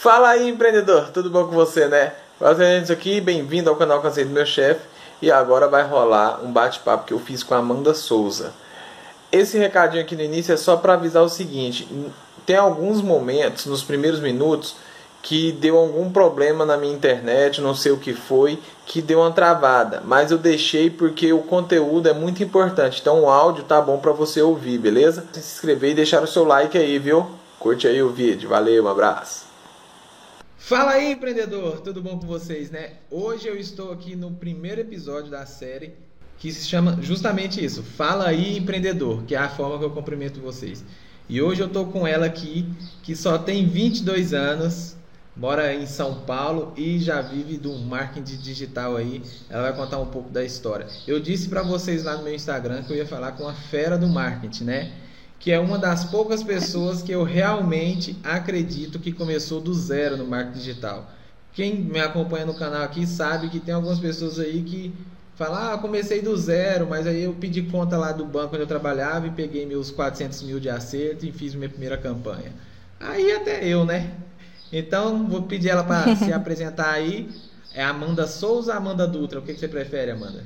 Fala aí, empreendedor, tudo bom com você, né? Fazendo aqui, bem-vindo ao canal Cansei do Meu Chefe. E agora vai rolar um bate-papo que eu fiz com a Amanda Souza. Esse recadinho aqui no início é só para avisar o seguinte: tem alguns momentos, nos primeiros minutos, que deu algum problema na minha internet, não sei o que foi, que deu uma travada, mas eu deixei porque o conteúdo é muito importante. Então o áudio tá bom para você ouvir, beleza? Se inscrever e deixar o seu like aí, viu? Curte aí o vídeo. Valeu, um abraço. Fala aí, empreendedor! Tudo bom com vocês, né? Hoje eu estou aqui no primeiro episódio da série que se chama justamente isso. Fala aí, empreendedor, que é a forma que eu cumprimento vocês. E hoje eu estou com ela aqui, que só tem 22 anos, mora em São Paulo e já vive do marketing digital aí. Ela vai contar um pouco da história. Eu disse para vocês lá no meu Instagram que eu ia falar com a fera do marketing, né? Que é uma das poucas pessoas que eu realmente acredito que começou do zero no marketing digital. Quem me acompanha no canal aqui sabe que tem algumas pessoas aí que falam, ah, comecei do zero, mas aí eu pedi conta lá do banco onde eu trabalhava e peguei meus 400 mil de acerto e fiz minha primeira campanha. Aí até eu, né? Então, vou pedir ela para se apresentar aí. É Amanda Souza ou Amanda Dutra? O que, que você prefere, Amanda?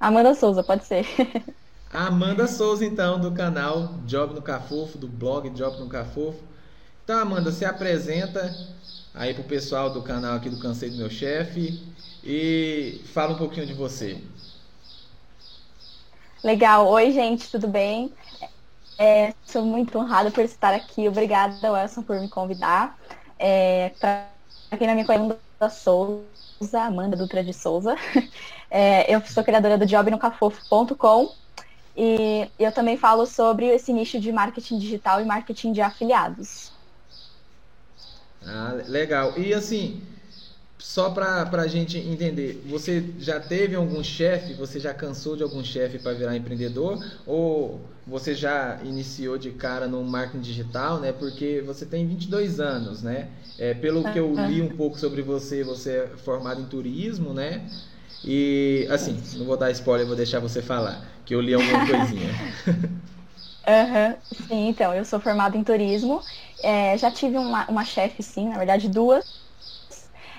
Amanda Souza, pode ser. Amanda Souza, então, do canal Job no Cafofo, do blog Job no Cafofo. Então, Amanda, se apresenta aí pro pessoal do canal aqui do Cansei do Meu Chefe e fala um pouquinho de você. Legal. Oi, gente, tudo bem? É, sou muito honrada por estar aqui. Obrigada, Wilson, por me convidar. É, para quem não me conhece, Souza, Amanda Dutra de Souza. É, eu sou criadora do jobnocafofo.com e eu também falo sobre esse nicho de marketing digital e marketing de afiliados. Ah, legal. E assim, só para a gente entender, você já teve algum chefe, você já cansou de algum chefe para virar empreendedor? Ou você já iniciou de cara no marketing digital, né? Porque você tem 22 anos, né? É, pelo que eu li um pouco sobre você, você é formado em turismo, né? E assim, não vou dar spoiler, vou deixar você falar, que eu li alguma coisinha. Uhum. Sim, então, eu sou formada em turismo. É, já tive uma, uma chefe, sim, na verdade, duas.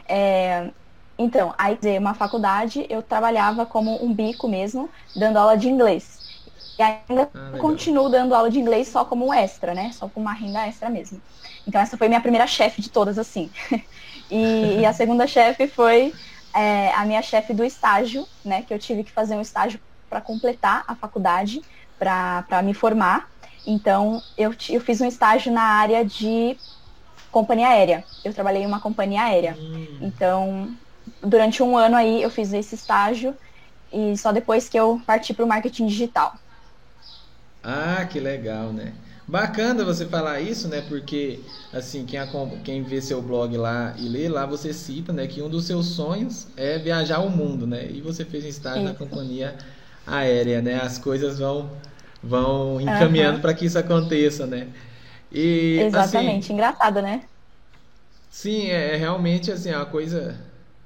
É, então, aí, uma faculdade, eu trabalhava como um bico mesmo, dando aula de inglês. E ainda ah, continuo dando aula de inglês só como um extra, né? Só como uma renda extra mesmo. Então, essa foi minha primeira chefe de todas, assim. e, e a segunda chefe foi é, a minha chefe do estágio, né, que eu tive que fazer um estágio para completar a faculdade, para me formar. Então, eu, eu fiz um estágio na área de companhia aérea. Eu trabalhei em uma companhia aérea. Hum. Então, durante um ano aí, eu fiz esse estágio e só depois que eu parti para o marketing digital. Ah, que legal, né? Bacana você falar isso, né? Porque, assim, quem, quem vê seu blog lá e lê, lá você cita, né? Que um dos seus sonhos é viajar o mundo, né? E você fez um estágio isso. na companhia aérea, né? As coisas vão, vão encaminhando uhum. para que isso aconteça, né? E, Exatamente, assim, engraçado, né? Sim, é, é realmente, assim, é uma coisa...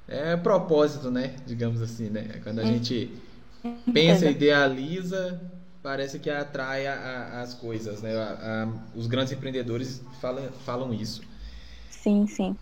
É propósito, né? Digamos assim, né? Quando a hum. gente pensa, idealiza parece que atrai a, a, as coisas, né? A, os grandes empreendedores falam, falam isso. Sim, sim.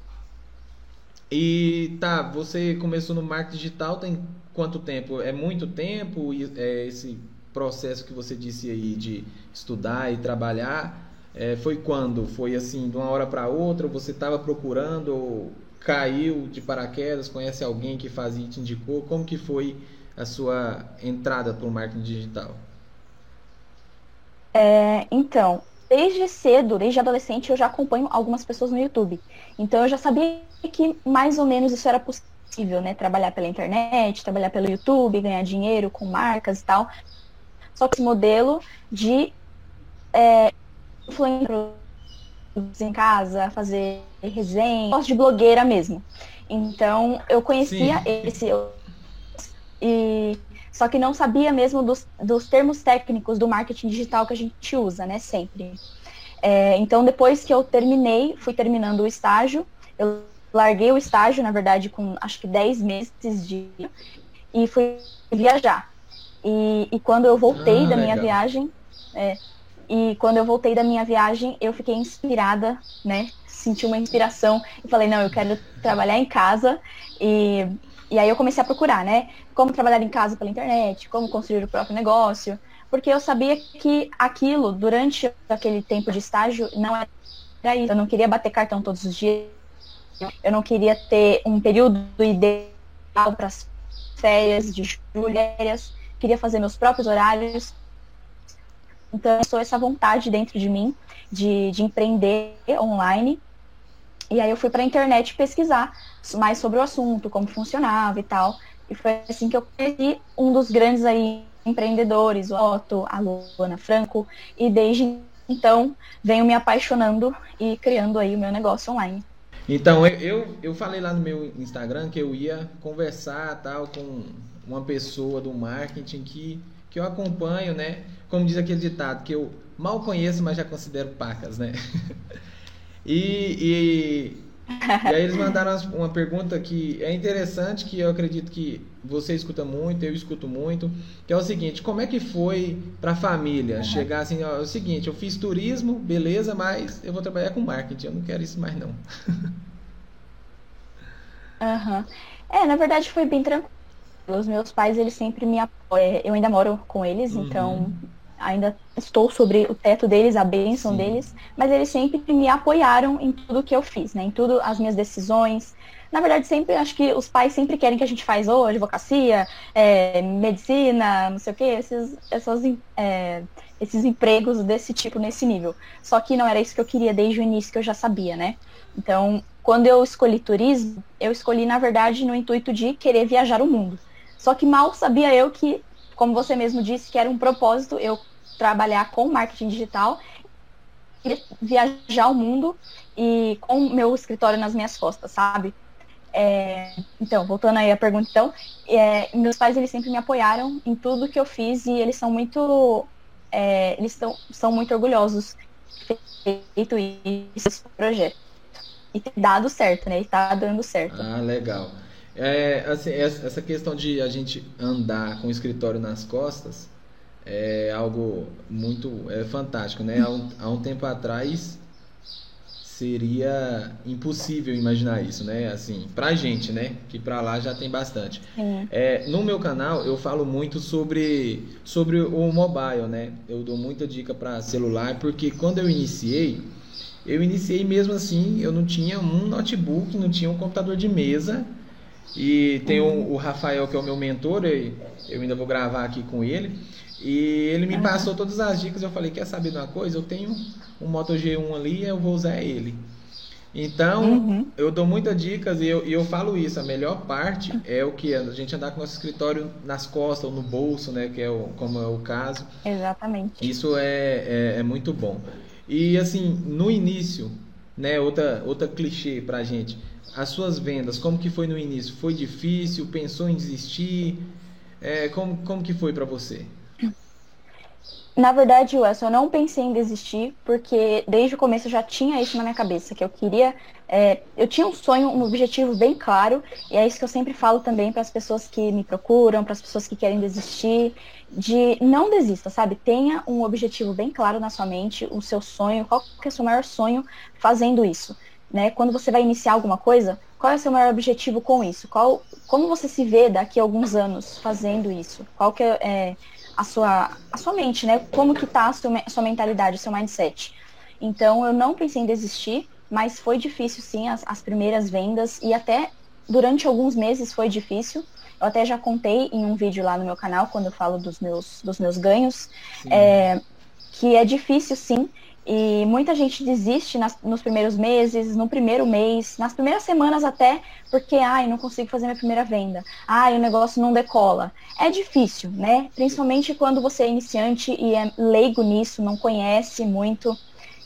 E tá, você começou no marketing digital tem quanto tempo? É muito tempo é esse processo que você disse aí de estudar e trabalhar? É, foi quando? Foi assim, de uma hora para outra? Você estava procurando? Caiu de paraquedas? Conhece alguém que fazia e te indicou? Como que foi a sua entrada para o marketing digital? É, então, desde cedo, desde adolescente, eu já acompanho algumas pessoas no YouTube. Então eu já sabia que mais ou menos isso era possível, né? Trabalhar pela internet, trabalhar pelo YouTube, ganhar dinheiro com marcas e tal. Só que esse modelo de é, em casa, fazer resenha, gosto de blogueira mesmo. Então eu conhecia Sim. esse e só que não sabia mesmo dos, dos termos técnicos do marketing digital que a gente usa, né, sempre. É, então, depois que eu terminei, fui terminando o estágio, eu larguei o estágio, na verdade, com acho que 10 meses de e fui viajar. E, e quando eu voltei ah, da minha legal. viagem, é, E quando eu voltei da minha viagem, eu fiquei inspirada, né? Senti uma inspiração e falei, não, eu quero trabalhar em casa. E, e aí eu comecei a procurar, né? Como trabalhar em casa pela internet, como construir o próprio negócio. Porque eu sabia que aquilo, durante aquele tempo de estágio, não era isso. Eu não queria bater cartão todos os dias. Eu não queria ter um período ideal para as férias de julho, queria fazer meus próprios horários. Então, sou essa vontade dentro de mim de, de empreender online. E aí eu fui para a internet pesquisar mais sobre o assunto, como funcionava e tal. E foi assim que eu conheci um dos grandes aí empreendedores, o Otto, a Luana Franco, e desde então venho me apaixonando e criando aí o meu negócio online. Então, eu, eu falei lá no meu Instagram que eu ia conversar tal com uma pessoa do marketing que, que eu acompanho, né? Como diz aquele ditado, que eu mal conheço, mas já considero pacas, né? e, e e aí eles mandaram uma pergunta que é interessante, que eu acredito que você escuta muito, eu escuto muito, que é o seguinte, como é que foi para a família chegar assim, ó, é o seguinte, eu fiz turismo, beleza, mas eu vou trabalhar com marketing, eu não quero isso mais não. Uhum. É, na verdade foi bem tranquilo. Os meus pais, eles sempre me apoiam. Eu ainda moro com eles, uhum. então ainda estou sobre o teto deles, a bênção Sim. deles, mas eles sempre me apoiaram em tudo que eu fiz, né? Em tudo as minhas decisões. Na verdade, sempre acho que os pais sempre querem que a gente faz ou advocacia, é, medicina, não sei o quê, esses, essas, é, esses empregos desse tipo, nesse nível. Só que não era isso que eu queria desde o início, que eu já sabia, né? Então, quando eu escolhi turismo, eu escolhi, na verdade, no intuito de querer viajar o mundo. Só que mal sabia eu que como você mesmo disse, que era um propósito eu trabalhar com marketing digital, viajar o mundo e com meu escritório nas minhas costas, sabe? É, então, voltando aí à pergunta, então, é, meus pais eles sempre me apoiaram em tudo que eu fiz e eles são muito, é, eles tão, são muito orgulhosos de ter feito esse projeto e ter dado certo, né? E tá dando certo. Ah, legal. É, assim, essa questão de a gente andar com o escritório nas costas é algo muito é fantástico, né? Há um, há um tempo atrás seria impossível imaginar isso, né? Assim, pra gente, né? Que pra lá já tem bastante. É, no meu canal eu falo muito sobre, sobre o mobile, né? Eu dou muita dica para celular, porque quando eu iniciei, eu iniciei mesmo assim, eu não tinha um notebook, não tinha um computador de mesa, e tem o, o Rafael, que é o meu mentor, e eu ainda vou gravar aqui com ele. E ele me passou todas as dicas. Eu falei: Quer saber de uma coisa? Eu tenho um Moto G1 ali, eu vou usar ele. Então, uhum. eu dou muitas dicas e eu, e eu falo isso. A melhor parte é o que? A gente andar com o nosso escritório nas costas ou no bolso, né? Que é o, como é o caso. Exatamente. Isso é, é, é muito bom. E assim, no início, né? Outra, outra clichê pra gente as suas vendas, como que foi no início? Foi difícil? Pensou em desistir? É, como, como que foi para você? Na verdade, Wes, eu não pensei em desistir, porque desde o começo eu já tinha isso na minha cabeça, que eu queria. É, eu tinha um sonho, um objetivo bem claro, e é isso que eu sempre falo também para as pessoas que me procuram, para as pessoas que querem desistir, de não desista, sabe? Tenha um objetivo bem claro na sua mente, o seu sonho, qual que é o seu maior sonho fazendo isso né? Quando você vai iniciar alguma coisa, qual é o seu maior objetivo com isso? Qual, como você se vê daqui a alguns anos fazendo isso? Qual que é, é a sua a sua mente, né? Como que tá a sua, a sua mentalidade, o seu mindset? Então eu não pensei em desistir, mas foi difícil sim as, as primeiras vendas e até durante alguns meses foi difícil. Eu até já contei em um vídeo lá no meu canal quando eu falo dos meus dos meus ganhos, é, que é difícil sim e muita gente desiste nas, nos primeiros meses, no primeiro mês, nas primeiras semanas até, porque, ai, não consigo fazer minha primeira venda. Ai, o negócio não decola. É difícil, né? Principalmente quando você é iniciante e é leigo nisso, não conhece muito.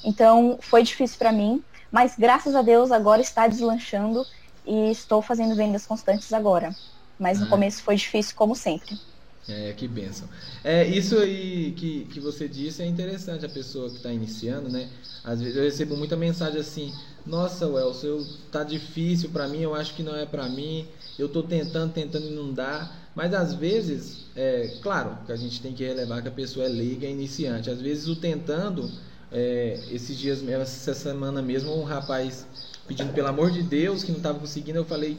Então, foi difícil para mim, mas graças a Deus agora está deslanchando e estou fazendo vendas constantes agora. Mas no ah. começo foi difícil, como sempre. É, que benção. É, isso aí que, que você disse é interessante, a pessoa que está iniciando, né? Às vezes eu recebo muita mensagem assim, nossa, Welson, eu, tá difícil para mim, eu acho que não é para mim, eu estou tentando, tentando e não dá. Mas às vezes, é claro que a gente tem que relevar que a pessoa é leiga e iniciante. Às vezes o tentando, é, esses dias, essa semana mesmo, um rapaz pedindo pelo amor de Deus que não estava conseguindo, eu falei,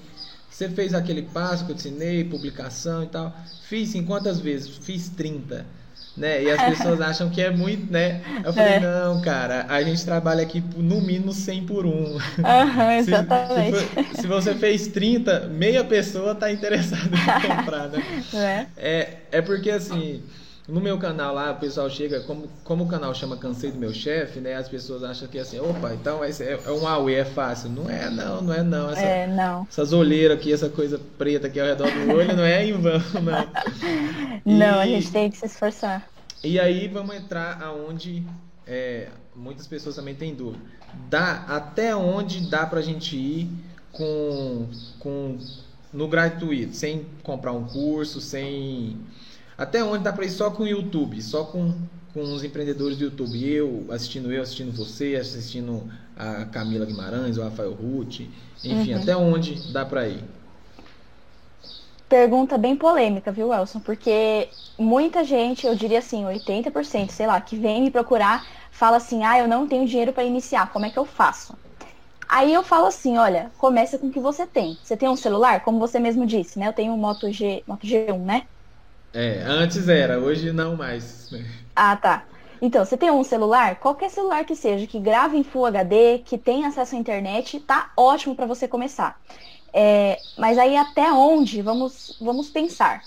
você fez aquele passo que eu te ensinei, publicação e tal. Fiz em quantas vezes? Fiz 30 né? E as pessoas acham que é muito, né? Eu falei, é. não, cara, a gente trabalha aqui no mínimo 100 por um. Uhum, exatamente. Se, se, se, você fez 30, meia pessoa tá interessada em comprar, né? É. é, é porque assim. No meu canal lá, o pessoal chega, como, como o canal chama Cansei do Meu Chefe, né? As pessoas acham que assim, opa, então é, é um AUE, é fácil. Não é não, não é não. Essa, é, não. Essas olheiras aqui, essa coisa preta aqui ao redor do olho, não é em vão, não. E, não, a gente tem que se esforçar. E aí vamos entrar aonde é, muitas pessoas também têm dúvida. Dá, até onde dá pra gente ir com, com no gratuito, sem comprar um curso, sem até onde dá para ir só com o YouTube, só com, com os empreendedores do YouTube. Eu assistindo eu, assistindo você, assistindo a Camila Guimarães, o Rafael Ruth, enfim, uhum. até onde dá para ir? Pergunta bem polêmica, viu, Elson? Porque muita gente, eu diria assim, 80%, sei lá, que vem me procurar, fala assim: ah, eu não tenho dinheiro para iniciar, como é que eu faço? Aí eu falo assim, olha, começa com o que você tem. Você tem um celular, como você mesmo disse, né? Eu tenho um Moto, G, Moto G1, né? É, antes era, hoje não mais. Ah, tá. Então, você tem um celular, qualquer celular que seja, que grave em Full HD, que tenha acesso à internet, tá ótimo para você começar. É, mas aí até onde? Vamos, vamos pensar.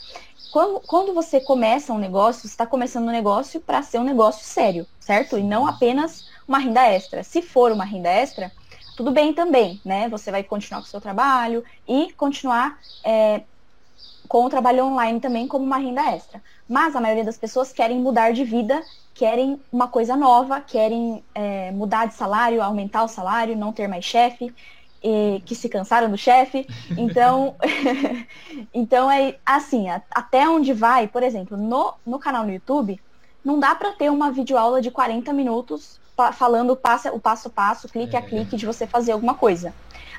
Quando, quando você começa um negócio, você está começando um negócio para ser um negócio sério, certo? E não apenas uma renda extra. Se for uma renda extra, tudo bem também, né? Você vai continuar com o seu trabalho e continuar é, com o trabalho online também como uma renda extra. Mas a maioria das pessoas querem mudar de vida, querem uma coisa nova, querem é, mudar de salário, aumentar o salário, não ter mais chefe, que se cansaram do chefe. Então, então é assim, até onde vai, por exemplo, no, no canal no YouTube, não dá para ter uma videoaula de 40 minutos falando o passo, o passo a passo, clique é. a clique de você fazer alguma coisa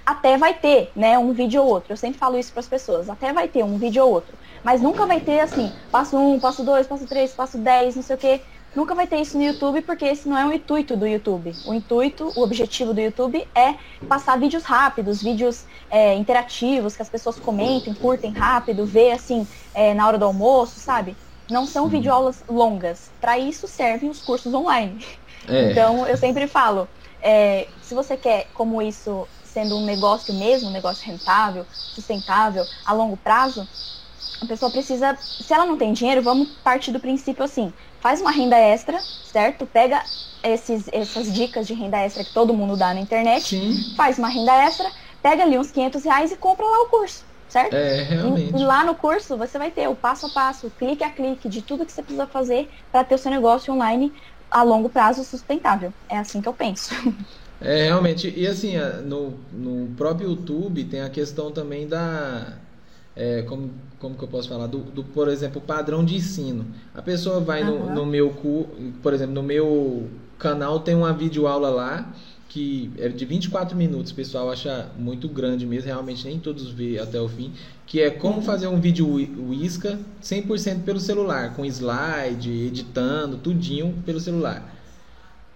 até vai ter, né, um vídeo ou outro. Eu sempre falo isso para as pessoas, até vai ter um vídeo ou outro. Mas nunca vai ter assim, passo um, passo dois, passo três, passo dez, não sei o quê. Nunca vai ter isso no YouTube, porque esse não é o intuito do YouTube. O intuito, o objetivo do YouTube é passar vídeos rápidos, vídeos é, interativos, que as pessoas comentem, curtem rápido, ver assim, é, na hora do almoço, sabe? Não são videoaulas longas. Para isso servem os cursos online. É. Então, eu sempre falo, é, se você quer como isso sendo um negócio mesmo, um negócio rentável, sustentável, a longo prazo, a pessoa precisa, se ela não tem dinheiro, vamos partir do princípio assim, faz uma renda extra, certo? Pega esses, essas dicas de renda extra que todo mundo dá na internet, Sim. faz uma renda extra, pega ali uns 500 reais e compra lá o curso, certo? É, realmente. E lá no curso você vai ter o passo a passo, clique a clique de tudo que você precisa fazer para ter o seu negócio online a longo prazo sustentável. É assim que eu penso. É, realmente. E assim, no, no próprio YouTube tem a questão também da. É, como, como que eu posso falar? Do, do, por exemplo, padrão de ensino. A pessoa vai uhum. no, no meu por exemplo, no meu canal tem uma videoaula lá que é de 24 minutos, o pessoal acha muito grande mesmo, realmente nem todos vê até o fim, que é como fazer um vídeo Whisca 100% pelo celular, com slide, editando, tudinho pelo celular.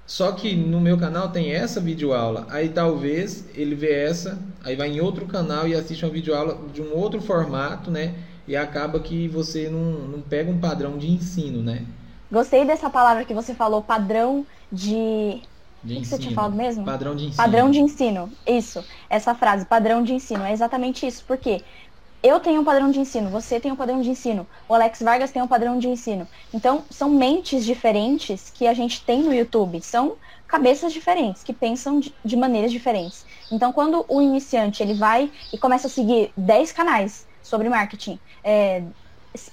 Só que no meu canal tem essa videoaula. Aí talvez ele vê essa, aí vai em outro canal e assiste uma videoaula de um outro formato, né? E acaba que você não, não pega um padrão de ensino, né? Gostei dessa palavra que você falou, padrão de. De o que você tinha falado mesmo? Padrão de ensino. Padrão de ensino. Isso. Essa frase, padrão de ensino. É exatamente isso. Porque eu tenho um padrão de ensino, você tem um padrão de ensino, o Alex Vargas tem um padrão de ensino. Então, são mentes diferentes que a gente tem no YouTube, são cabeças diferentes, que pensam de, de maneiras diferentes. Então, quando o iniciante ele vai e começa a seguir 10 canais sobre marketing, é,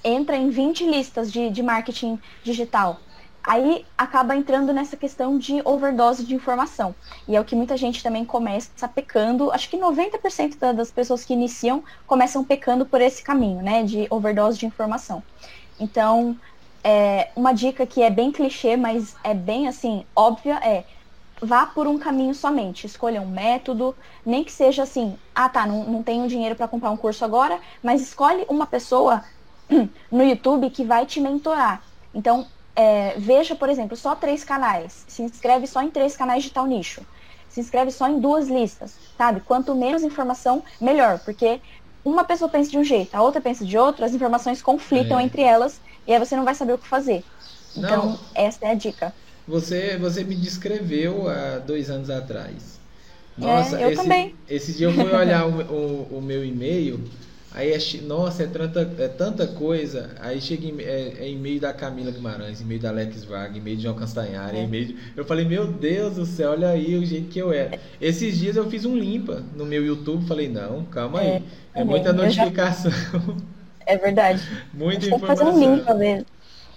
entra em 20 listas de, de marketing digital, Aí acaba entrando nessa questão de overdose de informação. E é o que muita gente também começa pecando. Acho que 90% das pessoas que iniciam começam pecando por esse caminho, né? De overdose de informação. Então, é, uma dica que é bem clichê, mas é bem assim, óbvia, é vá por um caminho somente. Escolha um método, nem que seja assim, ah tá, não, não tenho dinheiro para comprar um curso agora, mas escolhe uma pessoa no YouTube que vai te mentorar. Então, é, veja, por exemplo, só três canais. Se inscreve só em três canais de tal nicho. Se inscreve só em duas listas, sabe? Quanto menos informação, melhor. Porque uma pessoa pensa de um jeito, a outra pensa de outro, as informações conflitam é. entre elas e aí você não vai saber o que fazer. Então, não, essa é a dica. Você, você me descreveu há dois anos atrás. É, Nossa, é, eu esse, também. Esse dia eu fui olhar o, o, o meu e-mail Aí, é, nossa, é tanta, é tanta coisa. Aí chega em, é, é e-mail da Camila Guimarães, e-mail da Alex Varga, e-mail de João Castanhari, é. e-mail de... Eu falei, meu Deus do céu, olha aí o jeito que eu era. Esses dias eu fiz um limpa no meu YouTube, falei, não, calma aí. É, é muita notificação. Já... É verdade. Muita informação. fazer um limpa mesmo.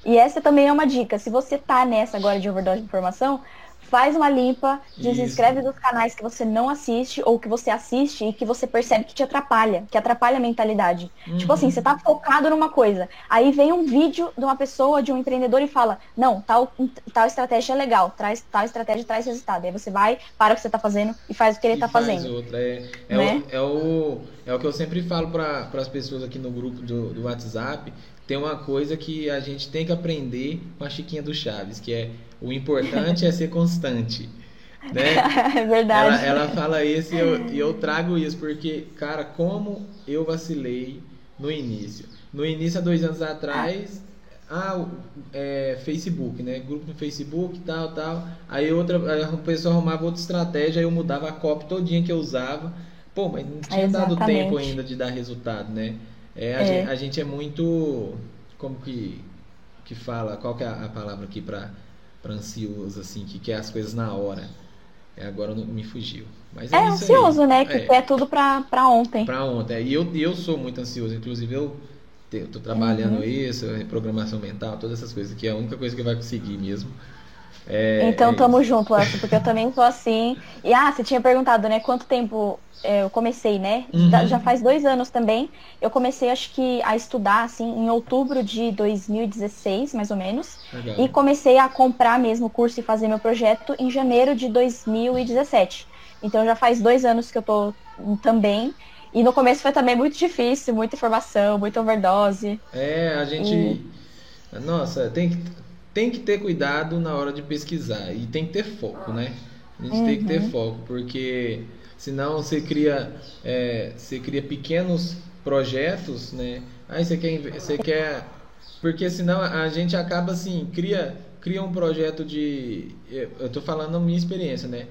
E essa também é uma dica. Se você tá nessa agora de overdose de informação, faz uma limpa, desinscreve dos canais que você não assiste ou que você assiste e que você percebe que te atrapalha, que atrapalha a mentalidade. Uhum. Tipo assim, você tá focado numa coisa, aí vem um vídeo de uma pessoa, de um empreendedor e fala, não, tal, tal estratégia é legal, traz, tal estratégia traz resultado. Aí você vai, para o que você tá fazendo e faz o que ele e tá fazendo. Outra. É, é, né? o, é, o, é o que eu sempre falo para as pessoas aqui no grupo do, do WhatsApp, tem uma coisa que a gente tem que aprender com a Chiquinha do Chaves, que é o importante é ser constante. Né? É verdade. Ela, ela fala isso e eu, e eu trago isso, porque, cara, como eu vacilei no início. No início, há dois anos atrás, ah, é, Facebook, né? Grupo no Facebook, tal, tal. Aí outra, aí a pessoa arrumava outra estratégia, aí eu mudava a copy todinha que eu usava. Pô, mas não tinha dado tempo ainda de dar resultado, né? É, a, é. Gente, a gente é muito. Como que, que fala? Qual que é a, palavra aqui para ansioso, assim, que quer as coisas na hora? É, agora não me fugiu. Mas é, é ansioso, aí. né? Que é. quer tudo pra, pra ontem. Pra ontem. E eu, eu sou muito ansioso. Inclusive, eu estou trabalhando uhum. isso, programação mental, todas essas coisas, que é a única coisa que vai conseguir mesmo. É, então, é tamo junto, Elcio, porque eu também sou assim. E, ah, você tinha perguntado, né, quanto tempo é, eu comecei, né? Uhum. Já faz dois anos também. Eu comecei, acho que, a estudar, assim, em outubro de 2016, mais ou menos. Legal. E comecei a comprar mesmo o curso e fazer meu projeto em janeiro de 2017. Então, já faz dois anos que eu tô também. E no começo foi também muito difícil, muita informação, muita overdose. É, a gente. E... Nossa, tem que, tem que ter cuidado na hora de pesquisar. E tem que ter foco, né? A gente uhum. tem que ter uhum. foco, porque Senão você cria, é, você cria pequenos projetos, né? Aí você quer, você quer, porque senão a gente acaba assim cria, cria um projeto de, eu estou falando a minha experiência, né?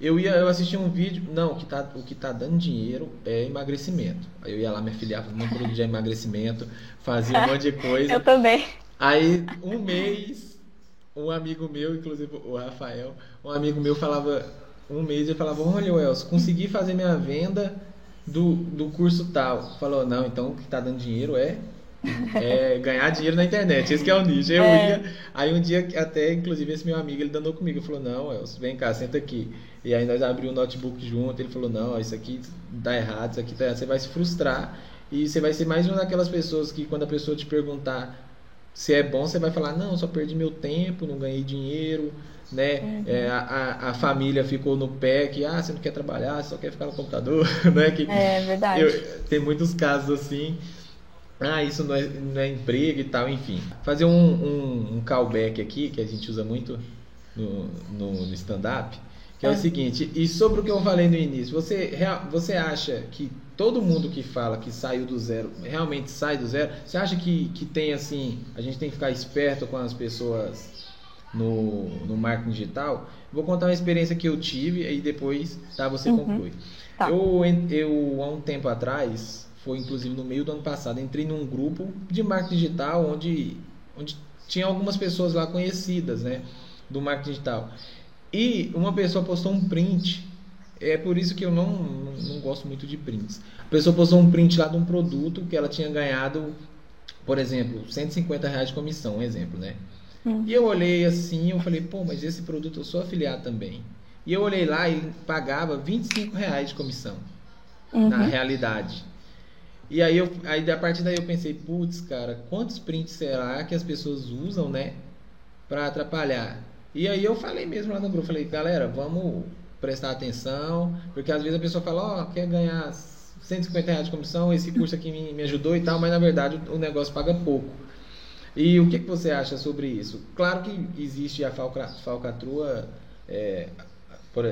Eu ia, eu assisti um vídeo, não, o que tá, o que tá dando dinheiro é emagrecimento. Aí eu ia lá me afiliar no produto de emagrecimento, fazia um monte de coisa. eu também. Aí um mês, um amigo meu, inclusive o Rafael, um amigo meu falava um mês e falava, olha, Welson, consegui fazer minha venda do, do curso tal. Falou, não, então o que está dando dinheiro é, é ganhar dinheiro na internet. Esse é o nicho. Eu é. ia. Aí um dia, até, inclusive, esse meu amigo, ele danou comigo. Ele falou, não, Welson, vem cá, senta aqui. E aí nós abrimos o notebook junto. Ele falou, não, isso aqui dá errado, isso aqui tá... Você vai se frustrar. E você vai ser mais uma daquelas pessoas que quando a pessoa te perguntar se é bom, você vai falar, não, só perdi meu tempo, não ganhei dinheiro né? Uhum. É, a, a família ficou no pé que ah, você não quer trabalhar, você só quer ficar no computador, né? Que é verdade. Eu, tem muitos casos assim. Ah, isso não é, não é emprego e tal, enfim. Fazer um, um, um, callback aqui, que a gente usa muito no, no, no stand-up, que é, é o seguinte, e sobre o que eu falei no início, você, você acha que todo mundo que fala que saiu do zero realmente sai do zero? Você acha que, que tem assim, a gente tem que ficar esperto com as pessoas no, no marketing digital, vou contar uma experiência que eu tive e depois tá, você uhum. conclui. Tá. Eu, eu, há um tempo atrás, foi inclusive no meio do ano passado, entrei num grupo de marketing digital onde, onde tinha algumas pessoas lá conhecidas, né, do marketing digital. E uma pessoa postou um print, é por isso que eu não, não, não gosto muito de prints. A pessoa postou um print lá de um produto que ela tinha ganhado, por exemplo, 150 reais de comissão, um exemplo, né? Hum. E eu olhei assim, eu falei, pô, mas esse produto eu sou afiliado também. E eu olhei lá e pagava 25 reais de comissão. Uhum. Na realidade. E aí, eu, aí a partir daí eu pensei, putz, cara, quantos prints será que as pessoas usam, né? Pra atrapalhar. E aí eu falei mesmo lá no grupo, falei, galera, vamos prestar atenção, porque às vezes a pessoa fala, ó, oh, quer ganhar 150 reais de comissão, esse curso aqui me, me ajudou e tal, mas na verdade o negócio paga pouco. E o que, que você acha sobre isso? Claro que existe a falca, falcatrua é,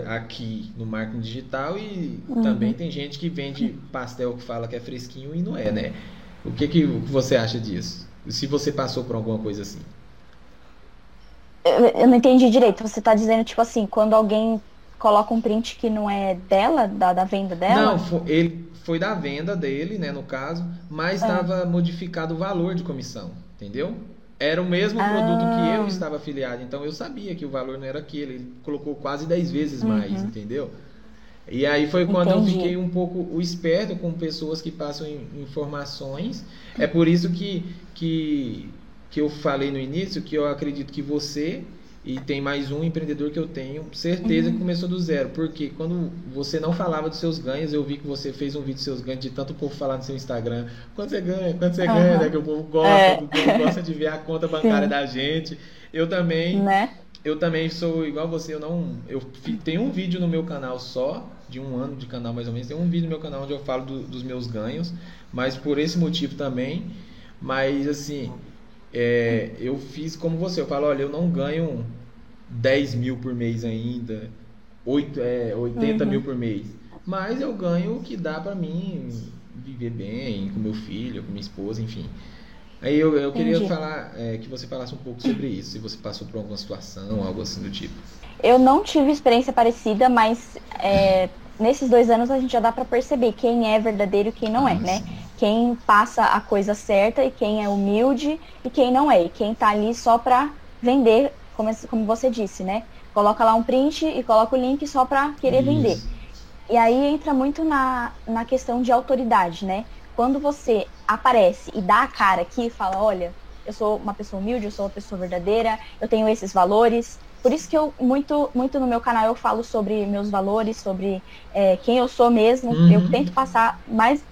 aqui no marketing digital e uhum. também tem gente que vende pastel que fala que é fresquinho e não é, né? O que, que você acha disso? Se você passou por alguma coisa assim. Eu, eu não entendi direito. Você está dizendo, tipo assim, quando alguém coloca um print que não é dela, da, da venda dela? Não, foi, ele foi da venda dele, né, no caso, mas estava ah. modificado o valor de comissão, entendeu? Era o mesmo ah. produto que eu estava afiliado, então eu sabia que o valor não era aquele, ele colocou quase 10 vezes mais, uhum. entendeu? E aí foi quando Entendi. eu fiquei um pouco esperto com pessoas que passam informações. É por isso que, que, que eu falei no início que eu acredito que você e tem mais um empreendedor que eu tenho certeza uhum. que começou do zero. Porque quando você não falava dos seus ganhos, eu vi que você fez um vídeo dos seus ganhos, de tanto o povo falar no seu Instagram. Quanto você ganha? Quanto você uhum. ganha? Né? Que o povo gosta, é. o povo gosta de ver a conta bancária Sim. da gente. Eu também. Né? Eu também sou igual você, eu não. Eu tenho um vídeo no meu canal só, de um ano de canal mais ou menos. Tem um vídeo no meu canal onde eu falo do, dos meus ganhos, mas por esse motivo também. Mas assim, é, eu fiz como você, eu falo, olha, eu não ganho 10 mil por mês ainda, 8, é, 80 uhum. mil por mês. Mas eu ganho o que dá para mim viver bem, com meu filho, com minha esposa, enfim. Aí eu, eu queria falar é, que você falasse um pouco sobre isso, se você passou por alguma situação, algo assim do tipo. Eu não tive experiência parecida, mas é, nesses dois anos a gente já dá para perceber quem é verdadeiro e quem não é, né? Quem passa a coisa certa e quem é humilde e quem não é. E quem tá ali só para vender, como, como você disse, né? Coloca lá um print e coloca o link só para querer Isso. vender. E aí entra muito na, na questão de autoridade, né? Quando você aparece e dá a cara aqui e fala, olha, eu sou uma pessoa humilde, eu sou uma pessoa verdadeira, eu tenho esses valores, por isso que eu, muito, muito no meu canal, eu falo sobre meus valores, sobre é, quem eu sou mesmo. Uhum. Eu tento passar mais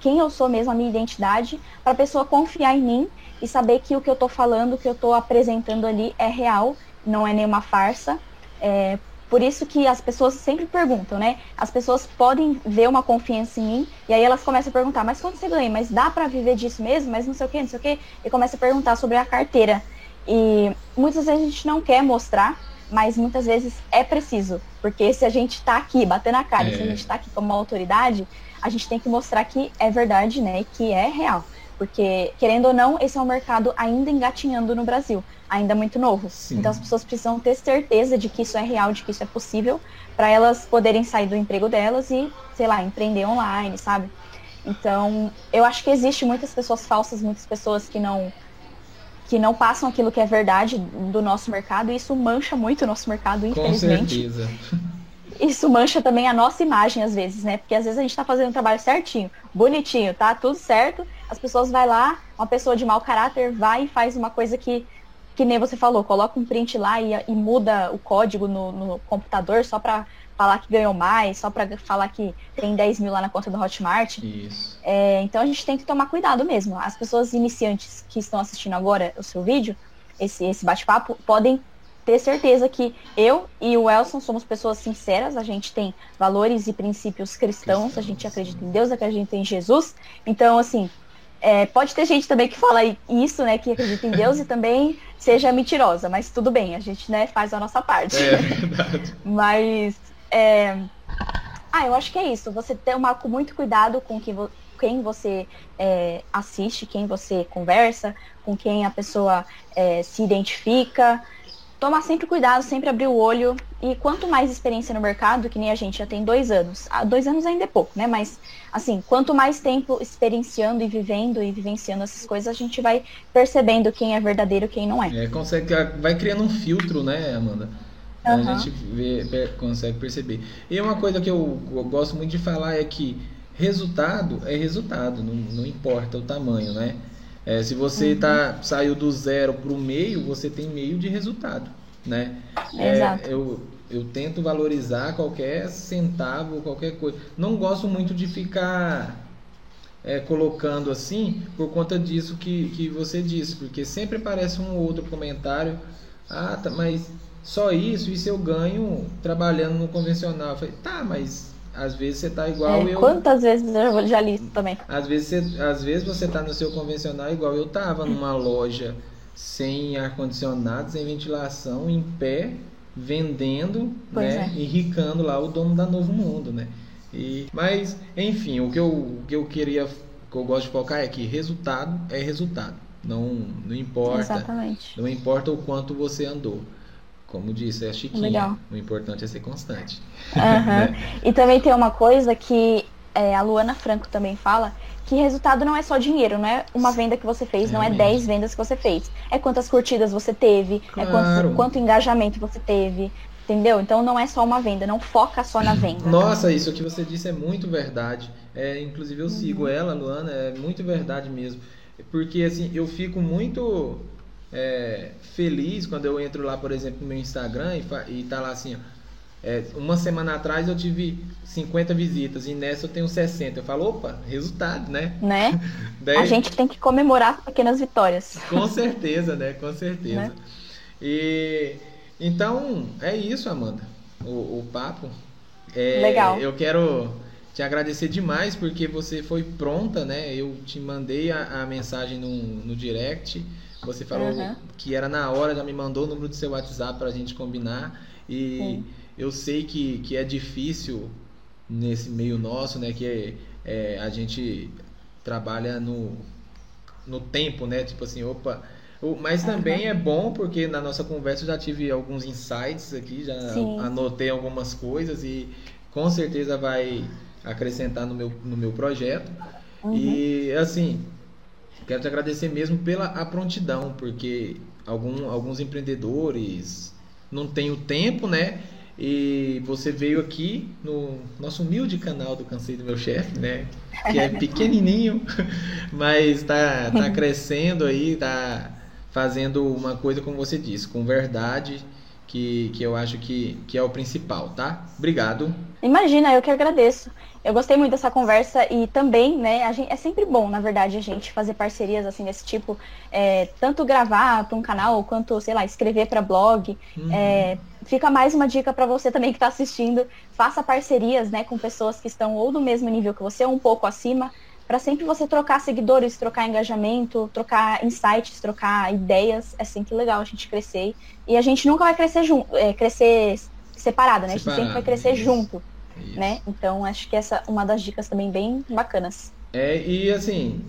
quem eu sou mesmo, a minha identidade, para a pessoa confiar em mim e saber que o que eu estou falando, o que eu estou apresentando ali é real, não é nenhuma farsa. É, por isso que as pessoas sempre perguntam, né? As pessoas podem ver uma confiança em mim e aí elas começam a perguntar, mas quanto você ganha? Mas dá para viver disso mesmo? Mas não sei o que, não sei o que. E começa a perguntar sobre a carteira. E muitas vezes a gente não quer mostrar, mas muitas vezes é preciso. Porque se a gente está aqui batendo a cara, é. se a gente está aqui como uma autoridade, a gente tem que mostrar que é verdade, né? Que é real. Porque, querendo ou não, esse é um mercado ainda engatinhando no Brasil, ainda muito novo. Sim. Então as pessoas precisam ter certeza de que isso é real, de que isso é possível, para elas poderem sair do emprego delas e, sei lá, empreender online, sabe? Então, eu acho que existe muitas pessoas falsas, muitas pessoas que não que não passam aquilo que é verdade do nosso mercado, e isso mancha muito o nosso mercado, infelizmente. Com certeza. Isso mancha também a nossa imagem, às vezes, né? Porque às vezes a gente está fazendo um trabalho certinho, bonitinho, tá? Tudo certo. As pessoas vai lá, uma pessoa de mau caráter vai e faz uma coisa que, que nem você falou, coloca um print lá e, e muda o código no, no computador só para falar que ganhou mais, só para falar que tem 10 mil lá na conta do Hotmart. Isso. É, então a gente tem que tomar cuidado mesmo. As pessoas iniciantes que estão assistindo agora o seu vídeo, esse, esse bate-papo, podem ter certeza que eu e o Elson somos pessoas sinceras, a gente tem valores e princípios cristãos, a gente acredita em Deus, acredita em Jesus. Então, assim, é, pode ter gente também que fala isso, né, que acredita em Deus e também seja mentirosa, mas tudo bem, a gente, né, faz a nossa parte. É verdade. mas é... Ah, eu acho que é isso. Você tomar muito cuidado com que vo... quem você é, assiste, quem você conversa, com quem a pessoa é, se identifica. Tomar sempre cuidado, sempre abrir o olho. E quanto mais experiência no mercado, que nem a gente já tem dois anos. Ah, dois anos ainda é pouco, né? Mas, assim, quanto mais tempo experienciando e vivendo e vivenciando essas coisas, a gente vai percebendo quem é verdadeiro e quem não é. É, consegue, vai criando um filtro, né, Amanda? Uhum. A gente vê, consegue perceber. E uma coisa que eu, eu gosto muito de falar é que resultado é resultado, não, não importa o tamanho, né? É, se você uhum. tá, saiu do zero para o meio, você tem meio de resultado, né? É, Exato. Eu, eu tento valorizar qualquer centavo, qualquer coisa. Não gosto muito de ficar é, colocando assim por conta disso que, que você disse, porque sempre aparece um outro comentário. Ah, tá, mas só isso, isso eu ganho trabalhando no convencional. Eu falei, tá, mas às vezes você tá igual é, eu. Quantas vezes eu já li isso também? Às vezes, você, às vezes você tá no seu convencional igual eu tava numa loja sem ar-condicionado, sem ventilação, em pé, vendendo, Pois né? é. Enricando lá o dono da Novo Mundo, né? E, mas, enfim, o que, eu, o que eu queria, o que eu gosto de focar é que resultado é resultado. Não, não importa. Exatamente. Não importa o quanto você andou. Como disse é a Chiquinha, Legal. o importante é ser constante. Aham. Né? E também tem uma coisa que é, a Luana Franco também fala, que resultado não é só dinheiro, não é uma venda que você fez, não é Realmente. 10 vendas que você fez. É quantas curtidas você teve, é Claro. quanto, quanto engajamento você teve, entendeu? Então não é só uma venda, não foca só na venda. Nossa, isso que você disse é muito verdade. É, inclusive eu Uhum. sigo ela, Luana, é muito verdade mesmo. Porque assim, eu fico muito é, feliz quando eu entro lá, por exemplo, no meu Instagram e, e tá lá assim, ó, é, uma semana atrás eu tive 50 visitas e nessa eu tenho 60. Eu falo, opa, resultado, né? Né? Daí- A gente tem que comemorar as pequenas vitórias. Com certeza, né? Com certeza. Né? E então é isso, Amanda. O, o papo. É, Legal. Eu quero te agradecer demais porque você foi pronta, né? Eu te mandei a, a mensagem no, no direct. Você falou Uhum. que era na hora, já me mandou o número do seu WhatsApp para a gente combinar. E Sim. eu sei que, que é difícil nesse meio nosso, né? Que é, é, a gente trabalha no, no tempo, né? Tipo assim, opa. Mas também é bom porque na nossa conversa eu já tive alguns insights aqui, já Sim. anotei algumas coisas e com certeza vai acrescentar no meu, no meu projeto. Uhum. E assim, quero te agradecer mesmo pela a prontidão, porque algum, alguns empreendedores não têm o tempo, né? E você veio aqui no nosso humilde canal do Cansei do Meu Chefe, né? Que é pequenininho, mas tá, tá crescendo aí, tá fazendo uma coisa como você disse, com verdade, que, que eu acho que, que é o principal, tá? Obrigado. Imagina, eu que agradeço. Eu gostei muito dessa conversa e também, né, a gente, é sempre bom, na verdade, a gente fazer parcerias assim desse tipo, é, tanto gravar para um canal quanto, sei lá, escrever para blog. Uhum. É, fica mais uma dica para você também que está assistindo, faça parcerias, né, com pessoas que estão ou do mesmo nível que você, ou um pouco acima, para sempre você trocar seguidores, trocar engajamento, trocar insights, trocar ideias. É sempre legal a gente crescer e a gente nunca vai crescer junto, é, crescer separado, né? A gente sempre Separado, vai crescer isso. junto Isso. né? Então acho que essa é uma das dicas também bem bacanas. É, e assim,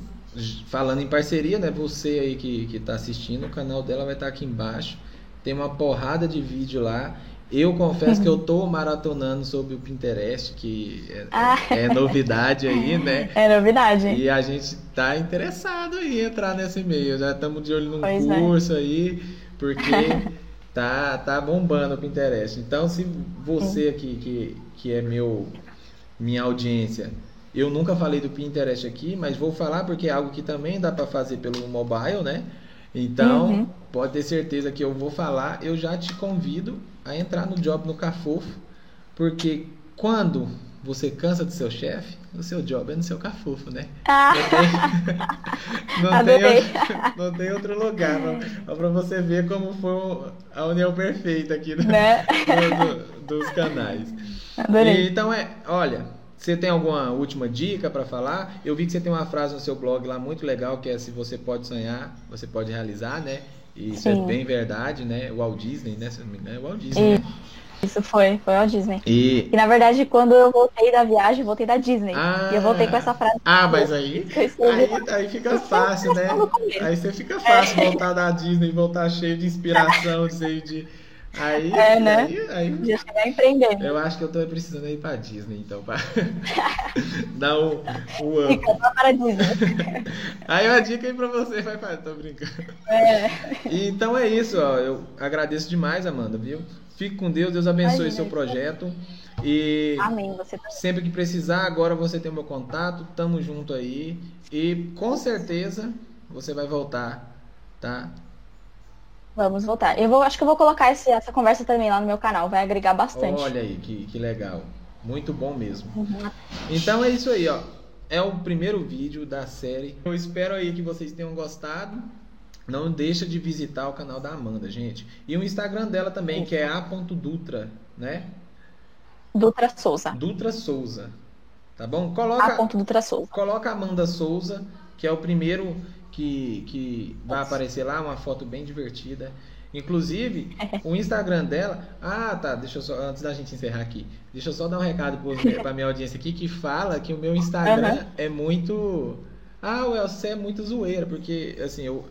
falando em parceria, né? Você aí que, que tá assistindo, o canal dela vai estar aqui embaixo. Tem uma porrada de vídeo lá. Eu confesso que eu tô maratonando sobre o Pinterest, que é, Ah. é novidade aí, né? É novidade. E a gente tá interessado em entrar nesse meio. Já estamos de olho num Pois é. curso aí, porque tá, tá bombando o Pinterest. Então, se você aqui, que, que é meu minha audiência, eu nunca falei do Pinterest aqui, mas vou falar porque é algo que também dá para fazer pelo mobile, né? Então, Uhum. pode ter certeza que eu vou falar. Eu já te convido a entrar no job no Cafofo, porque quando você cansa do seu chefe, o seu job é no seu Cafofo, né? Ah, Não tem, não tem, não tem outro lugar para pra você ver como foi a união perfeita aqui né? do- do- dos canais. Adorei. E, então é, olha, você tem alguma última dica para falar? Eu vi que você tem uma frase no seu blog lá muito legal que é se você pode sonhar, você pode realizar, né? E isso é Sim. bem verdade, né? O Walt Disney, né? Se não me engano, é o Walt Disney. né? Isso foi, foi ao Disney. E E na verdade, quando eu voltei da viagem, eu voltei da Disney. Ah. E eu voltei com essa frase. ah, mas aí, aí, aí fica fácil, né? Aí você fica fácil voltar da Disney, voltar cheio de inspiração, cheio de. Aí, É, né? aí, aí Já chegar empreendendo. eu acho que eu tô precisando ir pra Disney, então, pra dar o, o up. Fica só para Disney. Aí uma dica aí pra você, vai fazer, tô brincando. É. Então é isso, ó. Eu agradeço demais, Amanda, viu? Fique com Deus, Deus abençoe Imagina, seu projeto. E Amém. Sempre que precisar, agora você tem o meu contato, tamo junto aí. E com certeza você vai voltar, tá? Vamos voltar. Eu vou, acho que eu vou colocar esse- essa conversa também lá no meu canal. Vai agregar bastante. Olha aí, que, que legal. Muito bom mesmo. Uhum. Então é isso aí, ó. É o primeiro vídeo da série. Eu espero aí que vocês tenham gostado. Não deixa de visitar o canal da Amanda, gente. E o Instagram dela também, que é a.dutra, né? Dutra Souza. Dutra Souza. Tá bom? Coloca, a ponto Dutra Souza. Coloca Amanda Souza, que é o primeiro que, que vai aparecer lá, uma foto bem divertida. Inclusive, o Instagram dela. Ah, tá. Deixa eu só. Antes da gente encerrar aqui. Deixa eu só dar um recado para minha audiência aqui que fala que o meu Instagram uhum. é muito. Ah, o você é muito zoeira, porque assim, eu,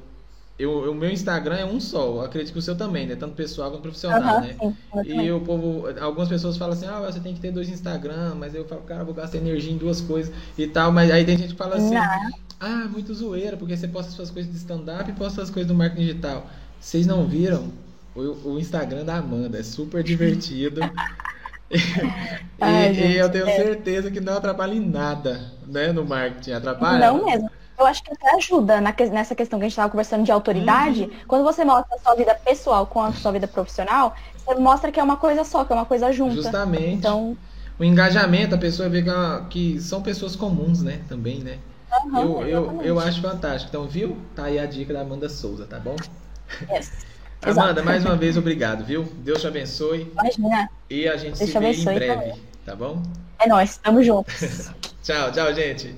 eu, o meu Instagram é um só, eu acredito que o seu também, né? Tanto pessoal quanto profissional, uhum, né? Sim, e o povo, algumas pessoas falam assim, ah, você tem que ter dois Instagram, mas eu falo, cara, eu vou gastar energia em duas coisas e tal, mas aí tem gente que fala assim, Não. Ah, muito zoeira, porque você posta suas coisas de stand-up e posta suas coisas do marketing digital. Vocês não viram o, o Instagram da Amanda? É super divertido. e, Ai, e eu tenho é. certeza que não atrapalha em nada, né, no marketing. Atrapalha? Não mesmo. Eu acho que até ajuda na, nessa questão que a gente estava conversando de autoridade. Uhum. Quando você mostra a sua vida pessoal com a sua vida profissional, você mostra que é uma coisa só, que é uma coisa junta. Justamente. Então, o engajamento, a pessoa vê que, é que são pessoas comuns, né? Também, né? Uhum, eu, eu, eu acho fantástico. Então, viu? Tá aí a dica da Amanda Souza, tá bom? Yes. Amanda, mais uma vez, obrigado, viu? Deus te abençoe. Imagina. E a gente Deus se vê em breve, também. tá bom? É nóis, tamo juntos. tchau, tchau, gente.